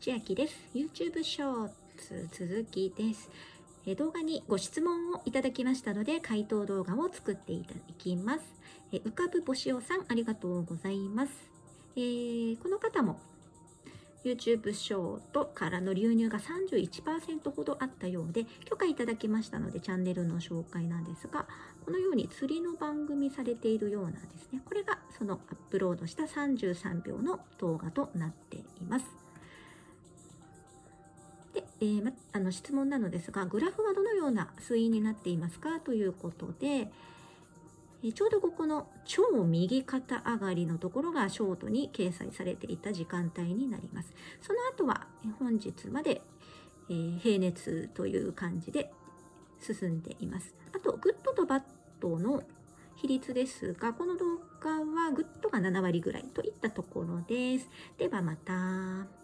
千秋です。YouTube ショーツ続きです。え動画にご質問をいただきましたので、回答動画を作っていただきます。え浮かぶ星尾さん、ありがとうございます。えーこの方も YouTube ショートからの流入が31%ほどあったようで、許可いただきましたので、チャンネルの紹介なんですが、このように釣りの番組されているようなんですね。これがそのアップロードした33秒の動画となっています。えーま、あの質問なのですが、グラフはどのような推移になっていますかということで、えちょうどここの超右肩上がりのところがショートに掲載されていた時間帯になります。その後は本日まで、えー平熱という感じで進んでいます。あと、グッドとバッドの比率ですが、この動画はグッドが7割ぐらいといったところです。ではまた。